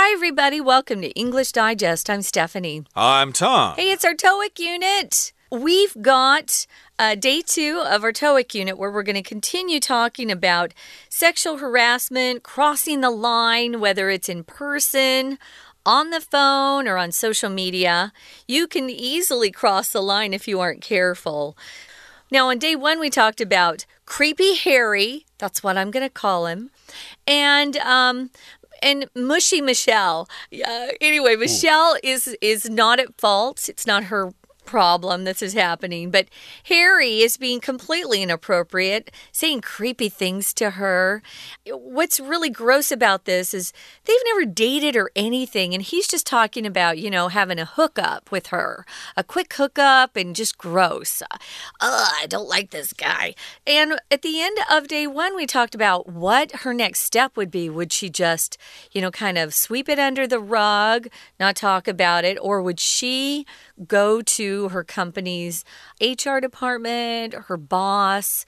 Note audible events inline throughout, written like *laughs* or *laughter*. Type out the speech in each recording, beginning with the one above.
Hi, everybody. Welcome to English Digest. I'm Stephanie. I'm Tom. Hey, it's our TOEIC unit. We've got uh, day two of our TOEIC unit where we're going to continue talking about sexual harassment, crossing the line, whether it's in person, on the phone, or on social media. You can easily cross the line if you aren't careful. Now, on day one, we talked about creepy Harry. That's what I'm going to call him. And um, and mushy Michelle. Uh, anyway, Michelle Ooh. is is not at fault. It's not her problem this is happening, but Harry is being completely inappropriate, saying creepy things to her. What's really gross about this is they've never dated or anything, and he's just talking about, you know, having a hookup with her, a quick hookup, and just gross. Ugh, I don't like this guy. And at the end of day one, we talked about what her next step would be. Would she just, you know, kind of sweep it under the rug, not talk about it, or would she go to her company's HR department, her boss,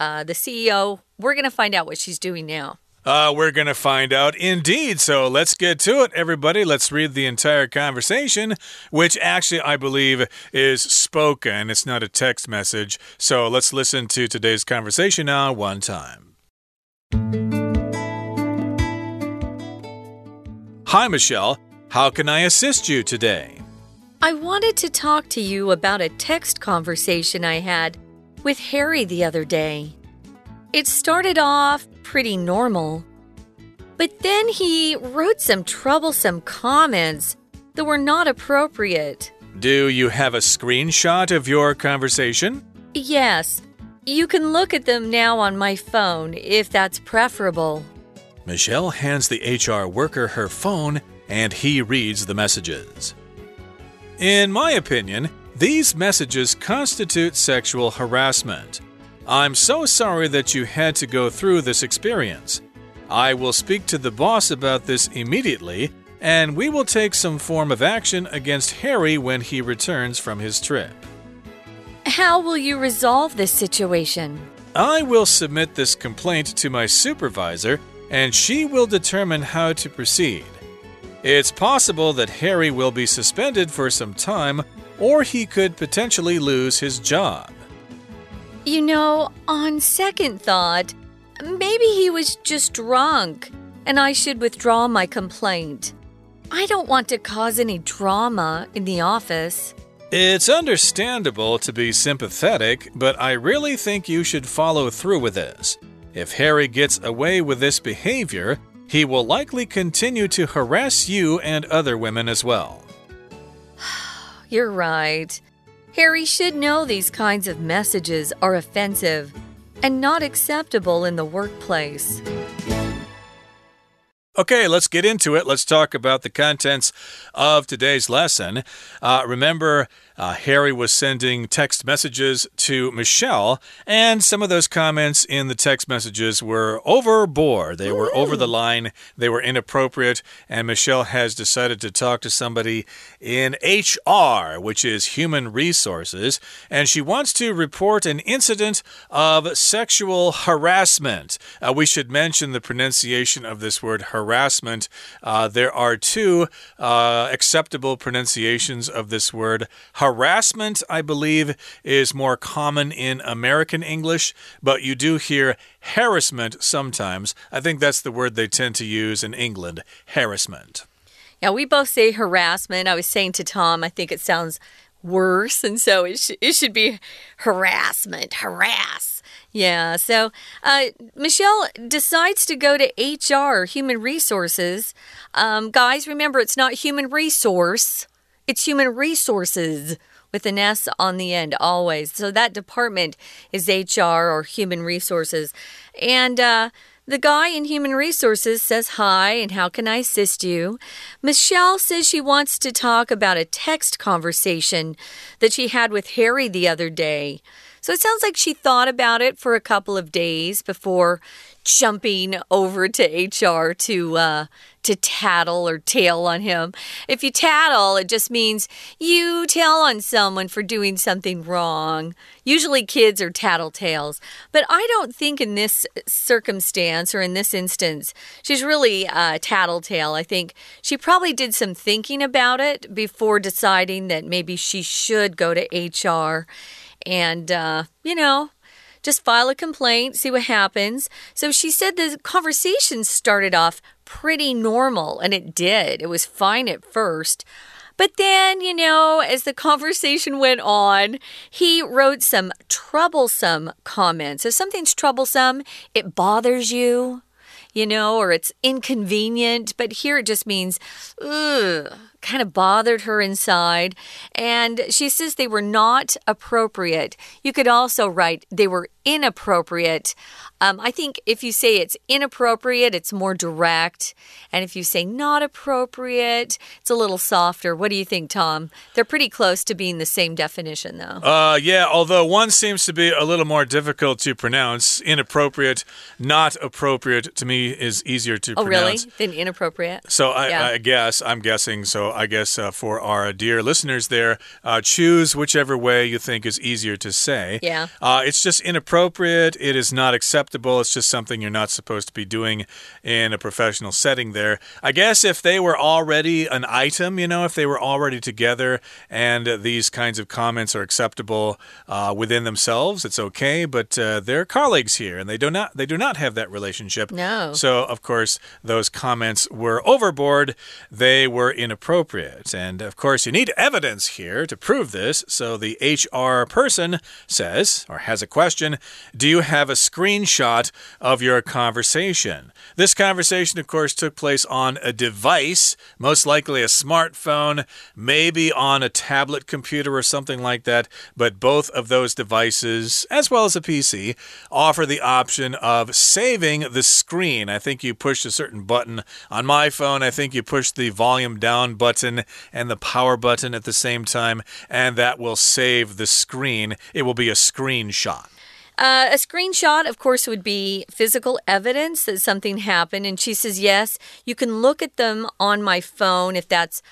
uh, the CEO. We're going to find out what she's doing now. Uh, we're going to find out indeed. So let's get to it, everybody. Let's read the entire conversation, which actually I believe is spoken. It's not a text message. So let's listen to today's conversation now, one time. Hi, Michelle. How can I assist you today? I wanted to talk to you about a text conversation I had with Harry the other day. It started off pretty normal, but then he wrote some troublesome comments that were not appropriate. Do you have a screenshot of your conversation? Yes. You can look at them now on my phone if that's preferable. Michelle hands the HR worker her phone and he reads the messages. In my opinion, these messages constitute sexual harassment. I'm so sorry that you had to go through this experience. I will speak to the boss about this immediately, and we will take some form of action against Harry when he returns from his trip. How will you resolve this situation? I will submit this complaint to my supervisor, and she will determine how to proceed. It's possible that Harry will be suspended for some time, or he could potentially lose his job. You know, on second thought, maybe he was just drunk, and I should withdraw my complaint. I don't want to cause any drama in the office. It's understandable to be sympathetic, but I really think you should follow through with this. If Harry gets away with this behavior, he will likely continue to harass you and other women as well. *sighs* You're right. Harry should know these kinds of messages are offensive and not acceptable in the workplace. Okay, let's get into it. Let's talk about the contents of today's lesson. Uh, remember, uh, Harry was sending text messages to Michelle, and some of those comments in the text messages were overboard. They were over the line, they were inappropriate, and Michelle has decided to talk to somebody in HR, which is human resources, and she wants to report an incident of sexual harassment. Uh, we should mention the pronunciation of this word harassment. Uh, there are two uh, acceptable pronunciations of this word Harassment, I believe, is more common in American English, but you do hear harassment sometimes. I think that's the word they tend to use in England harassment. Yeah, we both say harassment. I was saying to Tom, I think it sounds worse, and so it, sh it should be harassment, harass. Yeah, so uh, Michelle decides to go to HR, Human Resources. Um, guys, remember, it's not human resource. It's human resources with an S on the end always. So that department is HR or human resources. And uh, the guy in human resources says hi and how can I assist you? Michelle says she wants to talk about a text conversation that she had with Harry the other day. So it sounds like she thought about it for a couple of days before jumping over to HR to uh, to tattle or tail on him. If you tattle, it just means you tell on someone for doing something wrong. Usually kids are tattletales. But I don't think in this circumstance or in this instance, she's really a tattletale. I think she probably did some thinking about it before deciding that maybe she should go to HR and, uh, you know, just file a complaint, see what happens. So she said the conversation started off pretty normal, and it did. It was fine at first. But then, you know, as the conversation went on, he wrote some troublesome comments. If something's troublesome, it bothers you, you know, or it's inconvenient. But here it just means, ugh kind of bothered her inside. And she says they were not appropriate. You could also write they were inappropriate. Um, I think if you say it's inappropriate, it's more direct. And if you say not appropriate, it's a little softer. What do you think, Tom? They're pretty close to being the same definition, though. Uh, yeah, although one seems to be a little more difficult to pronounce. Inappropriate, not appropriate to me is easier to oh, pronounce. really? Than inappropriate? So I, yeah. I guess, I'm guessing. So I guess uh, for our dear listeners there, uh, choose whichever way you think is easier to say. Yeah. Uh, it's just inappropriate. It is not acceptable. It's just something you're not supposed to be doing in a professional setting there. I guess if they were already an item, you know, if they were already together and these kinds of comments are acceptable uh, within themselves, it's okay. But uh, they're colleagues here and they do not they do not have that relationship. No. So of course those comments were overboard. They were inappropriate. And of course, you need evidence here to prove this. So the HR person says, or has a question Do you have a screenshot of your conversation? This conversation, of course, took place on a device, most likely a smartphone, maybe on a tablet computer or something like that. But both of those devices, as well as a PC, offer the option of saving the screen. I think you push a certain button. On my phone, I think you push the volume down button and the power button at the same time, and that will save the screen. It will be a screenshot. Uh, a screenshot, of course, would be physical evidence that something happened. And she says, yes, you can look at them on my phone if that's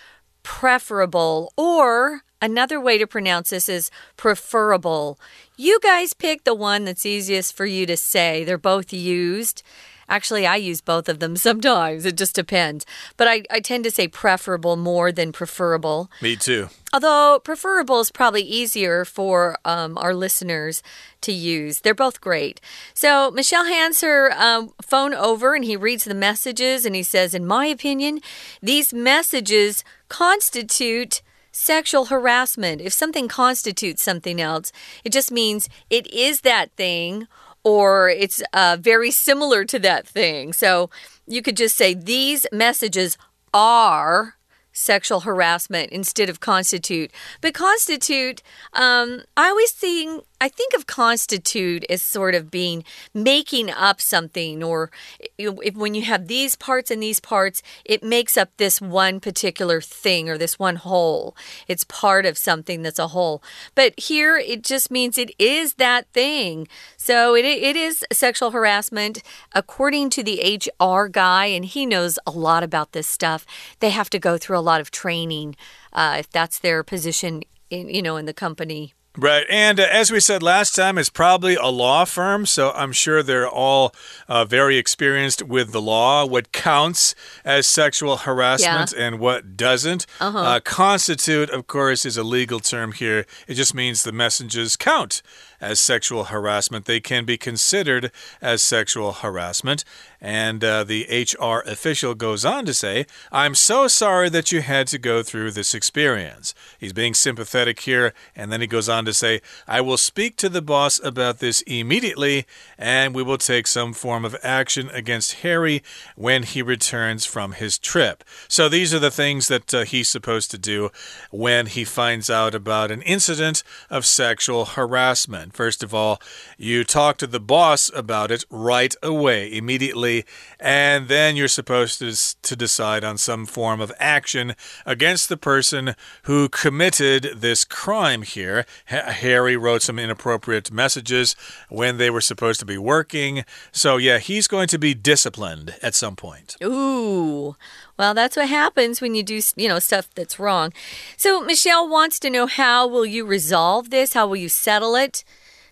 preferable. Or another way to pronounce this is preferable. You guys pick the one that's easiest for you to say. They're both used. Actually, I use both of them *laughs* sometimes. It just depends. But I, I tend to say preferable more than preferable. Me too. Although preferable is probably easier for um, our listeners to use. They're both great. So Michelle hands her um, phone over and he reads the messages and he says, In my opinion, these messages constitute sexual harassment. If something constitutes something else, it just means it is that thing or it's uh, very similar to that thing. So you could just say these messages are sexual harassment instead of constitute. But constitute, um, I always think I think of constitute as sort of being making up something, or if, when you have these parts and these parts, it makes up this one particular thing or this one whole. It's part of something that's a whole. But here it just means it is that thing. So it, it is sexual harassment. According to the HR guy, and he knows a lot about this stuff, they have to go through a lot of training uh, if that's their position, in, you know, in the company. Right. And uh, as we said last time, it's probably a law firm. So I'm sure they're all uh, very experienced with the law, what counts as sexual harassment yeah. and what doesn't. Uh -huh. uh, constitute, of course, is a legal term here. It just means the messages count as sexual harassment. They can be considered as sexual harassment. And uh, the HR official goes on to say, I'm so sorry that you had to go through this experience. He's being sympathetic here. And then he goes on to say, I will speak to the boss about this immediately, and we will take some form of action against Harry when he returns from his trip. So these are the things that uh, he's supposed to do when he finds out about an incident of sexual harassment. First of all, you talk to the boss about it right away, immediately and then you're supposed to, to decide on some form of action against the person who committed this crime here. Harry wrote some inappropriate messages when they were supposed to be working. So, yeah, he's going to be disciplined at some point. Ooh. Well, that's what happens when you do, you know, stuff that's wrong. So Michelle wants to know how will you resolve this? How will you settle it?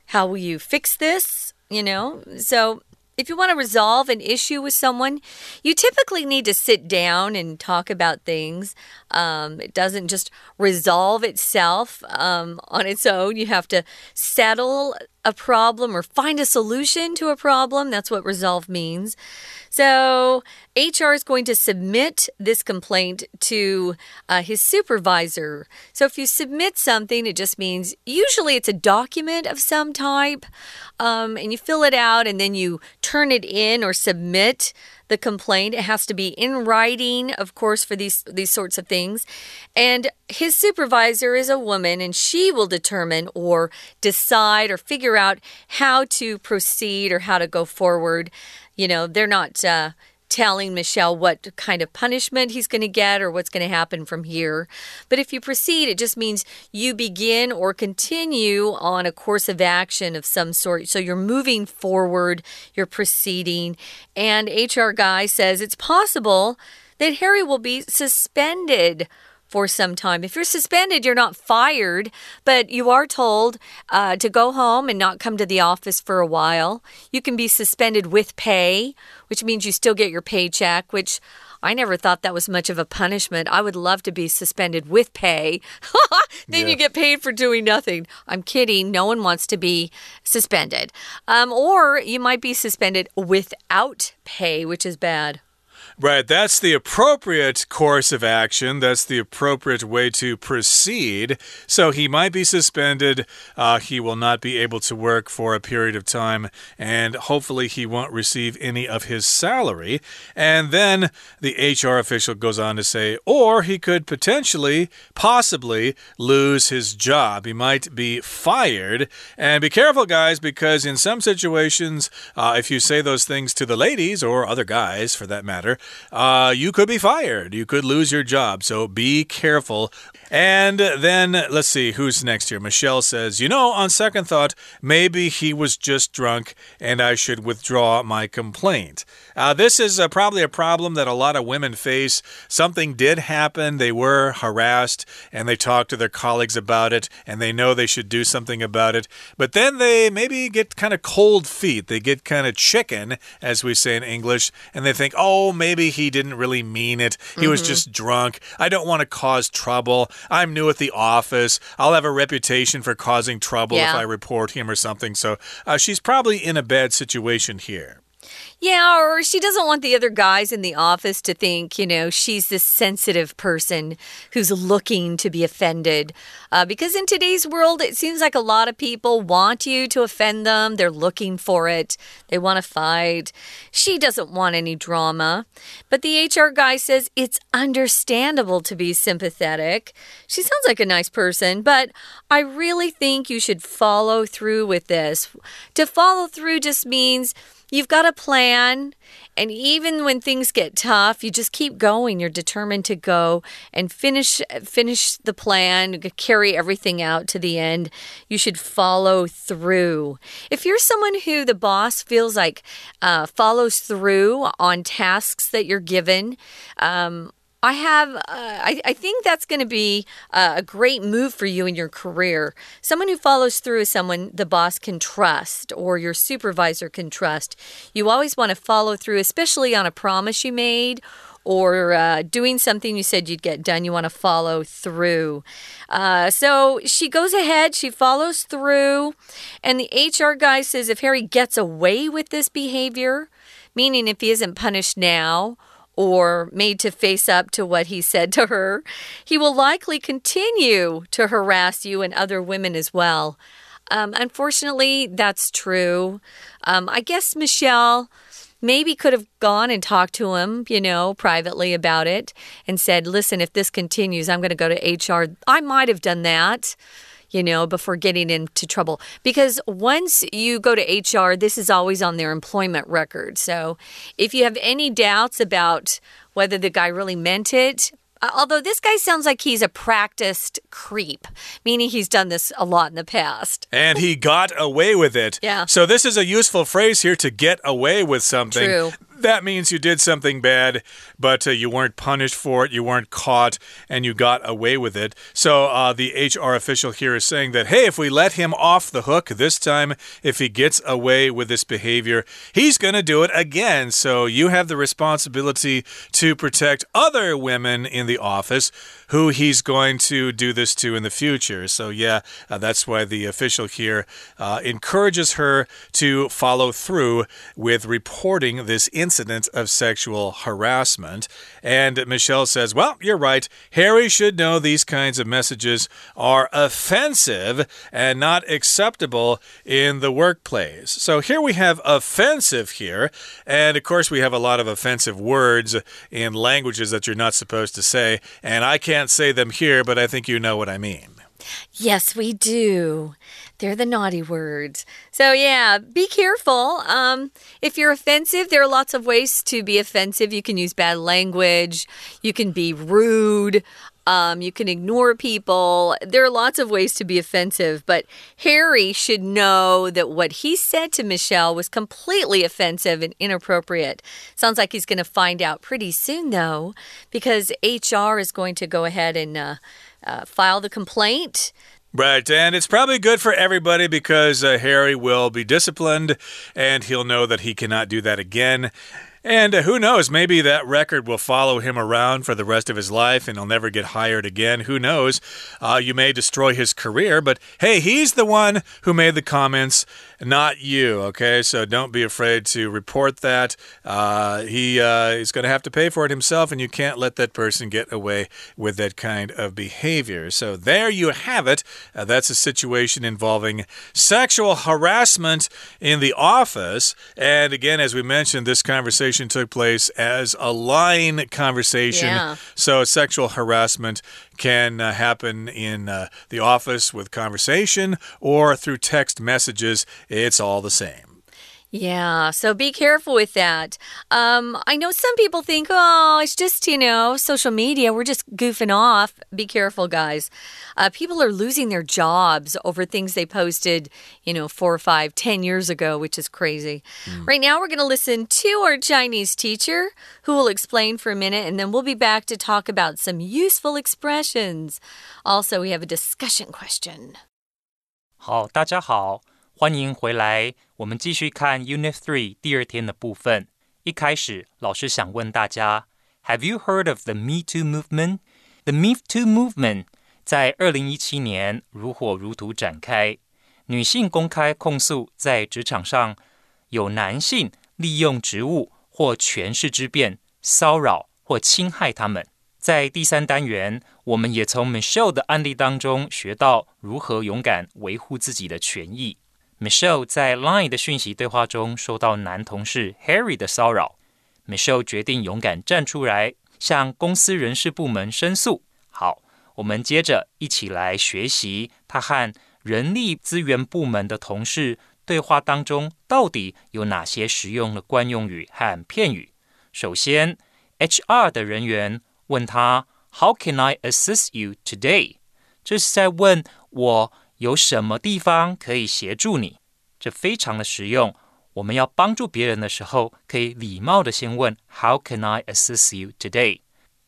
How will you fix this? You know, so if you want to resolve an issue with someone, you typically need to sit down and talk about things. Um, it doesn't just resolve itself um, on its own. You have to settle a problem or find a solution to a problem. That's what resolve means. So, HR is going to submit this complaint to uh, his supervisor. So, if you submit something, it just means usually it's a document of some type, um, and you fill it out and then you turn it in or submit the complaint. It has to be in writing, of course, for these these sorts of things. And his supervisor is a woman, and she will determine or decide or figure out how to proceed or how to go forward. You know, they're not. Uh, telling Michelle what kind of punishment he's going to get or what's going to happen from here. But if you proceed, it just means you begin or continue on a course of action of some sort. So you're moving forward, you're proceeding. And HR guy says it's possible that Harry will be suspended for some time. If you're suspended, you're not fired, but you are told uh, to go home and not come to the office for a while. You can be suspended with pay, which means you still get your paycheck, which I never thought that was much of a punishment. I would love to be suspended with pay. *laughs* then yeah. you get paid for doing nothing. I'm kidding. No one wants to be suspended. Um, or you might be suspended without pay, which is bad. Right, that's the appropriate course of action. That's the appropriate way to proceed. So he might be suspended. Uh, he will not be able to work for a period of time, and hopefully he won't receive any of his salary. And then the HR official goes on to say, or he could potentially, possibly lose his job. He might be fired. And be careful, guys, because in some situations, uh, if you say those things to the ladies or other guys for that matter, uh, you could be fired. You could lose your job. So be careful. And then let's see who's next here. Michelle says, You know, on second thought, maybe he was just drunk and I should withdraw my complaint. Uh, this is uh, probably a problem that a lot of women face. Something did happen, they were harassed, and they talked to their colleagues about it, and they know they should do something about it. But then they maybe get kind of cold feet. They get kind of chicken, as we say in English, and they think, Oh, maybe he didn't really mean it. He mm -hmm. was mm-hmm. just drunk. I don't want to cause trouble. I'm new at the office. I'll have a reputation for causing trouble yeah. if I report him or something. So uh, she's probably in a bad situation here. Yeah, or she doesn't want the other guys in the office to think, you know, she's this sensitive person who's looking to be offended. Uh, because in today's world, it seems like a lot of people want you to offend them. They're looking for it, they want to fight. She doesn't want any drama. But the HR guy says it's understandable to be sympathetic. She sounds like a nice person, but I really think you should follow through with this. To follow through just means You've got a plan, and even when things get tough, you just keep going. You're determined to go and finish finish the plan, carry everything out to the end. You should follow through. If you're someone who the boss feels like uh, follows through on tasks that you're given, um, I have, uh, I, I think that's going to be uh, a great move for you in your career. Someone who follows through is someone the boss can trust or your supervisor can trust. You always want to follow through, especially on a promise you made or uh, doing something you said you'd get done. You want to follow through. Uh, so she goes ahead, she follows through, and the HR guy says if Harry gets away with this behavior, meaning if he isn't punished now, or made to face up to what he said to her, he will likely continue to harass you and other women as well. Um, unfortunately, that's true. Um, I guess Michelle maybe could have gone and talked to him, you know, privately about it and said, listen, if this continues, I'm going to go to HR. I might have done that you know, before getting into trouble. Because once you go to HR, this is always on their employment record. So if you have any doubts about whether the guy really meant it, uh, although this guy sounds like he's a practiced creep, meaning he's done this a lot in the past. And he got away with it. Yeah. So this is a useful phrase here to get away with something. True that means you did something bad, but uh, you weren't punished for it, you weren't caught, and you got away with it. So uh, the HR official here is saying that, hey, if we let him off the hook this time, if he gets away with this behavior, he's going to do it again. So you have the responsibility to protect other women in the office who he's going to do this to in the future. So, yeah, uh, that's why the official here uh, encourages her to follow through with reporting this incident of sexual harassment. And Michelle says, Well, you're right. Harry should know these kinds of messages are offensive and not acceptable in the workplace. So, here we have offensive here. And of course, we have a lot of offensive words in languages that you're not supposed to say. And I can't say them here, but I think you know what I mean. Yes, we do. They're the naughty words. So, yeah, be careful. Um, if you're offensive, there are lots of ways to be offensive. You can use bad language, you can be rude. Um, you can ignore people. There are lots of ways to be offensive, but Harry should know that what he said to Michelle was completely offensive and inappropriate. Sounds like he's going to find out pretty soon, though, because HR is going to go ahead and uh, uh, file the complaint. Right, and it's probably good for everybody because uh, Harry will be disciplined and he'll know that he cannot do that again. And uh, who knows, maybe that record will follow him around for the rest of his life and he'll never get hired again. Who knows? Uh, you may destroy his career, but hey, he's the one who made the comments, not you, okay? So don't be afraid to report that. Uh, he uh, is going to have to pay for it himself, and you can't let that person get away with that kind of behavior. So there you have it. Uh, that's a situation involving sexual harassment in the office. And again, as we mentioned, this conversation conversation took place as a line conversation. Yeah. So sexual harassment can uh, happen in uh, the office with conversation or through text messages. It's all the same. Yeah, so be careful with that. Um, I know some people think, oh, it's just, you know, social media. We're just goofing off. Be careful, guys. Uh, people are losing their jobs over things they posted, you know, four or five, ten years ago, which is crazy. Mm. Right now, we're going to listen to our Chinese teacher who will explain for a minute, and then we'll be back to talk about some useful expressions. Also, we have a discussion question. 好，大家好。欢迎回来， 我们继续看 Unit Three 第二天的部分。一开始，老师想问大家：Have you heard of the Me Too movement? The Me Too movement 在二零一七年如火如荼展开，女性公开控诉在职场上有男性利用职务或权势之便骚扰或侵害他们。在第三单元，我们也从 Michelle 的案例当中学到如何勇敢维护自己的权益。Michelle 在 Line 的讯息对话中受到男同事 Harry 的骚扰，Michelle 决定勇敢站出来，向公司人事部门申诉。好，我们接着一起来学习他和人力资源部门的同事对话当中到底有哪些实用的惯用语和片语。首先，HR 的人员问他 “How can I assist you today？” 这是在问我。有什么地方可以协助你？这非常的实用。我们要帮助别人的时候，可以礼貌的先问 “How can I assist you today？”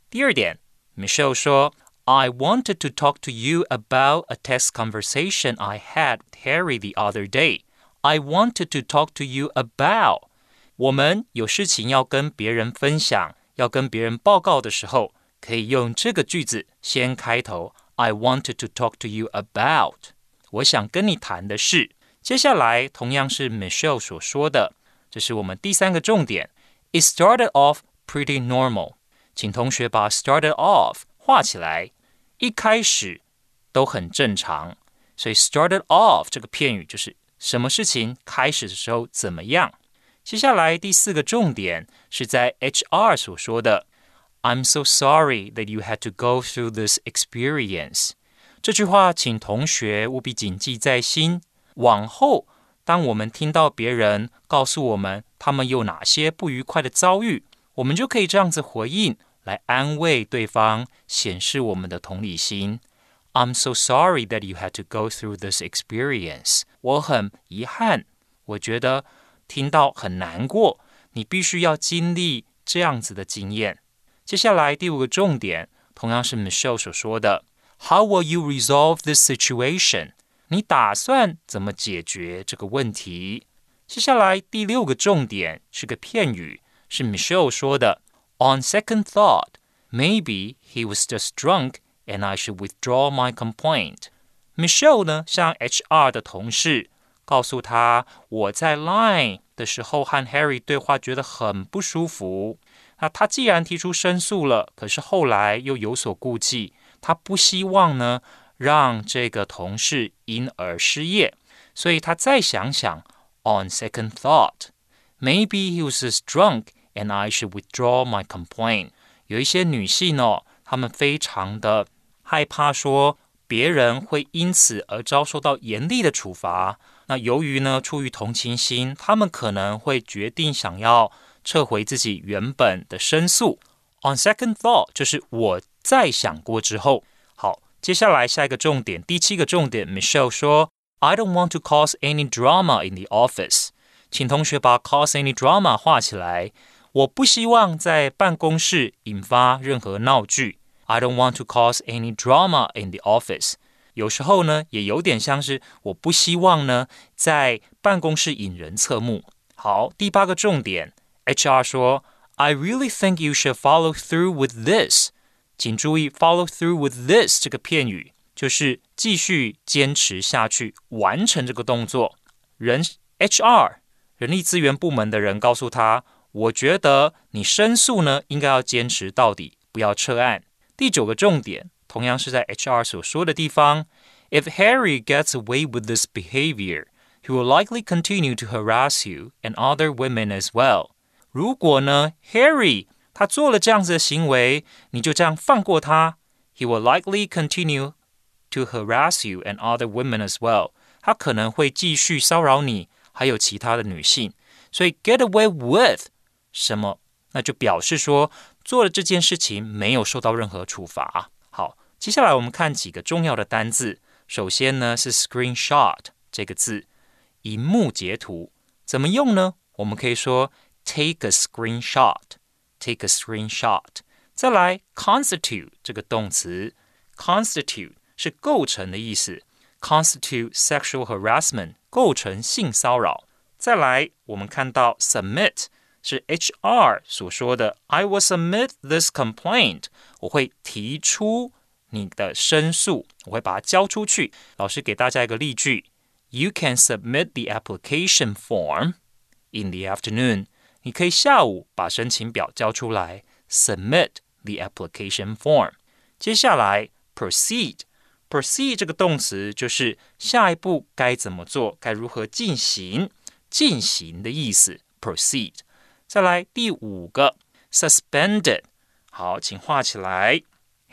第二点，Michelle 说：“I wanted to talk to you about a text conversation I had with Harry the other day. I wanted to talk to you about。”我们有事情要跟别人分享，要跟别人报告的时候，可以用这个句子先开头。I wanted to talk to you about。 我想跟你谈的是，接下来同样是 Michelle 所说的，这是我们第三个重点。It started off pretty normal，请同学把 started off 画起来，一开始都很正常。所以 started off 这个片语就是什么事情开始的时候怎么样。接下来第四个重点是在 HR 所说的，I'm so sorry that you had to go through this experience。这句话，请同学务必谨记在心。往后，当我们听到别人告诉我们他们有哪些不愉快的遭遇，我们就可以这样子回应，来安慰对方，显示我们的同理心。I'm so sorry that you had to go through this experience。我很遗憾，我觉得听到很难过，你必须要经历这样子的经验。接下来第五个重点，同样是 Michelle 所说的。How will you resolve this situation？你打算怎么解决这个问题？接下来第六个重点是个片语，是 Michelle 说的。On second thought, maybe he was just drunk, and I should withdraw my complaint. Michelle 呢，向 HR 的同事告诉他，我在 Line 的时候和 Harry 对话，觉得很不舒服。那他既然提出申诉了，可是后来又有所顾忌。 他不希望呢让这个同事因而失业，所以他再想想。On second thought, maybe he was drunk, and I should withdraw my complaint. 有一些女性哦，她们非常的害怕说别人会因此而遭受到严厉的处罚。那由于呢出于同情心，她们可能会决定想要撤回自己原本的申诉。On second thought，就是我。再想过之后，好，接下来下一个重点，第七个重点，Michelle 说，I don't want to cause any drama in the office。请同学把 cause any drama 画起来。我不希望在办公室引发任何闹剧。I don't want to cause any drama in the office。有时候呢，也有点像是我不希望呢在办公室引人侧目。好，第八个重点，HR 说，I really think you should follow through with this。 请注意，follow through with this 这个片语就是继续坚持下去，完成这个动作。人 HR 人力资源部门的人告诉他：“我觉得你申诉呢，应该要坚持到底，不要撤案。”第九个重点，同样是在 HR 所说的地方：“If Harry gets away with this behavior, he will likely continue to harass you and other women as well。”如果呢，Harry 他做了这样子的行为，你就这样放过他，He will likely continue to harass you and other women as well。他可能会继续骚扰你，还有其他的女性。所以 get away with 什么，那就表示说做了这件事情没有受到任何处罚。好，接下来我们看几个重要的单字。首先呢是 screenshot 这个字，荧幕截图，怎么用呢？我们可以说 take a screenshot。 take a screenshot。再来，constitute 这个动词，constitute 是构成的意思，constitute sexual harassment 构成性骚扰。再来，我们看到 submit 是 HR 所说的，I will submit this complaint。我会提出你的申诉，我会把它交出去。老师给大家一个例句：You can submit the application form in the afternoon。 你可以下午把申请表交出来，submit the application form。接下来，proceed，proceed 这个动词就是下一步该怎么做，该如何进行，进行的意思。proceed。再来第五个，suspended。好，请画起来。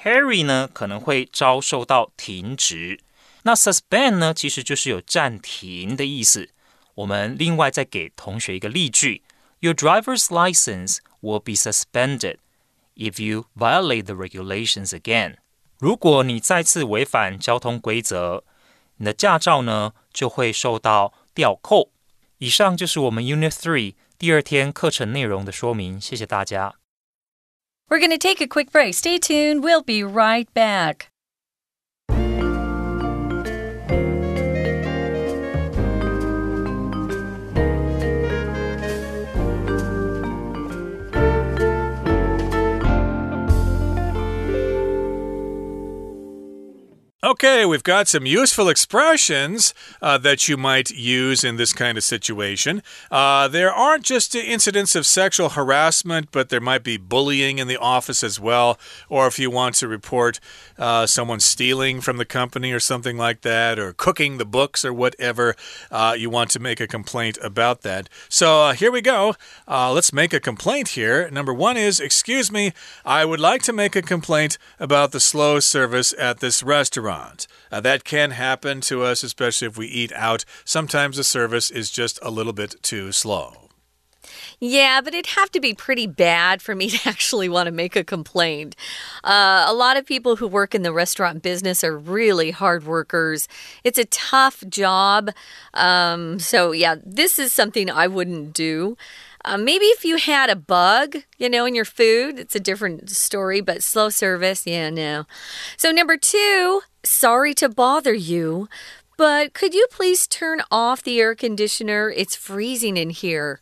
Harry 呢可能会遭受到停职。那 suspend 呢其实就是有暂停的意思。我们另外再给同学一个例句。Your driver's license will be suspended if you violate the regulations again. 如果你再次违反交通规则，你的驾照呢就会受到吊扣。以上就是我们 Unit Three 第二天课程内容的说明。谢谢大家。We're going to take a quick break. Stay tuned. We'll be right back. Okay, we've got some useful expressions uh, that you might use in this kind of situation. Uh, there aren't just incidents of sexual harassment, but there might be bullying in the office as well. Or if you want to report uh, someone stealing from the company or something like that, or cooking the books or whatever, uh, you want to make a complaint about that. So uh, here we go. Uh, let's make a complaint here. Number one is Excuse me, I would like to make a complaint about the slow service at this restaurant restaurant. Uh, that can happen to us, especially if we eat out. Sometimes the service is just a little bit too slow. Yeah, but it'd have to be pretty bad for me to *laughs* actually want to make a complaint. Uh, a lot of people who work in the restaurant business are really hard workers. It's a tough job. Um, so, yeah, this is something I wouldn't do. Uh, maybe if you had a bug, you know, in your food, it's a different story, but slow service, yeah, no. So, number two, sorry to bother you, but could you please turn off the air conditioner? It's freezing in here.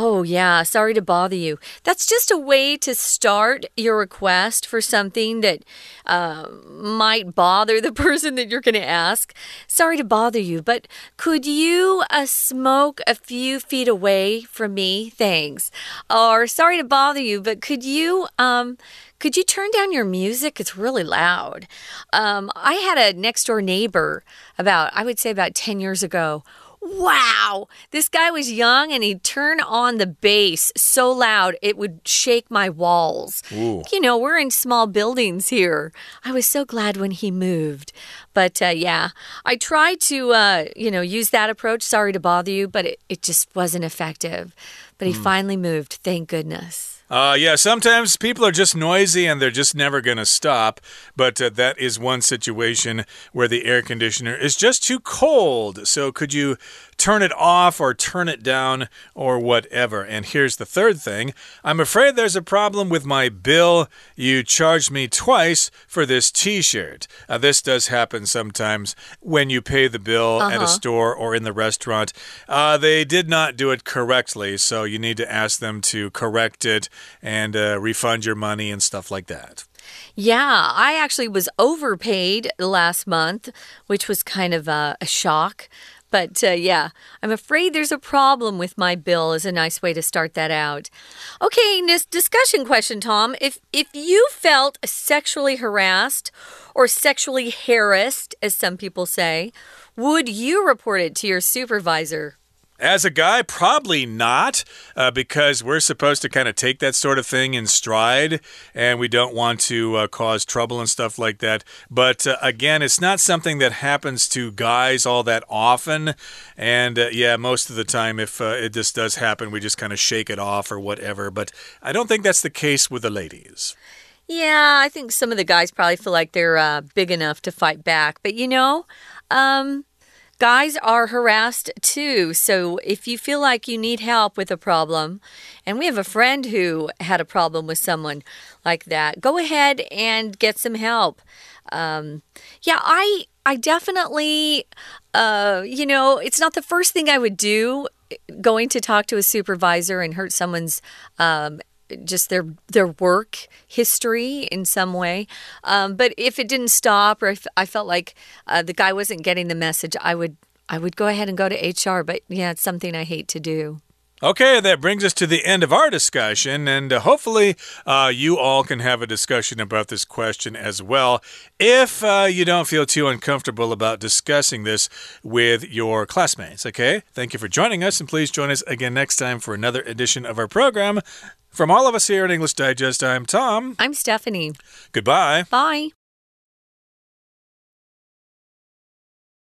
Oh, yeah, sorry to bother you. That's just a way to start your request for something that uh, might bother the *laughs* person that you're going to ask. Sorry to bother you, but could you uh, smoke a few feet away from me? Thanks. Or sorry to bother you, but could you, um, could you turn down your music? It's really loud. Um, I had a next door neighbor about, I would say about 10 years ago Wow. This guy was young and he'd turn on the bass so loud it would shake my walls. Ooh. You know, we're in small buildings here. I was so glad when he moved. But uh, yeah, I tried to, uh, you know, use that approach. Sorry to bother you, but it, it just wasn't effective. But he mm. finally moved. Thank goodness. Uh, yeah, sometimes people are just noisy and they're just never going to stop. But uh, that is one situation where the air conditioner is just too cold. So could you turn it off or turn it down or whatever? And here's the third thing I'm afraid there's a problem with my bill. You charged me twice for this t shirt. Uh, this does happen sometimes when you pay the bill uh -huh. at a uh-huh. store or in the restaurant. Uh, they did not do it correctly, so you need to ask them to correct it and uh, refund your money and stuff like that. Yeah, I actually was overpaid last month, which was kind of a, a shock. But uh, yeah, I'm afraid there's a problem with my bill is a nice way to start that out. Okay, this discussion question, Tom. If if you felt sexually harassed or sexually harassed, as some people say, would you report it to your supervisor? As a guy, probably not, uh, because we're supposed to kind of take that sort of thing in stride and we don't want to uh, cause trouble and stuff like that. But uh, again, it's not something that happens to guys all that often. And uh, yeah, most of the time, if uh, it just does happen, we just kind of shake it off or whatever. But I don't think that's the case with the ladies. Yeah, I think some of the guys probably feel like they're uh, big enough to fight back. But you know, um, Guys are harassed too. So if you feel like you need help with a problem, and we have a friend who had a problem with someone like that, go ahead and get some help. Um, yeah, I I definitely, uh, you know, it's not the first thing I would do going to talk to a supervisor and hurt someone's um, just their their work history in some way. Um, but if it didn't stop, or if I felt like uh, the guy wasn't getting the message, I would I would go ahead and go to HR. But yeah, it's something I hate to do. Okay, that brings us to the end of our discussion, and uh, hopefully, uh, you all can have a discussion about this question as well. If uh, you don't feel too uncomfortable about discussing this with your classmates, okay? Thank you for joining us, and please join us again next time for another edition of our program. From all of us here at English Digest, I'm Tom. I'm Stephanie. Goodbye. Bye.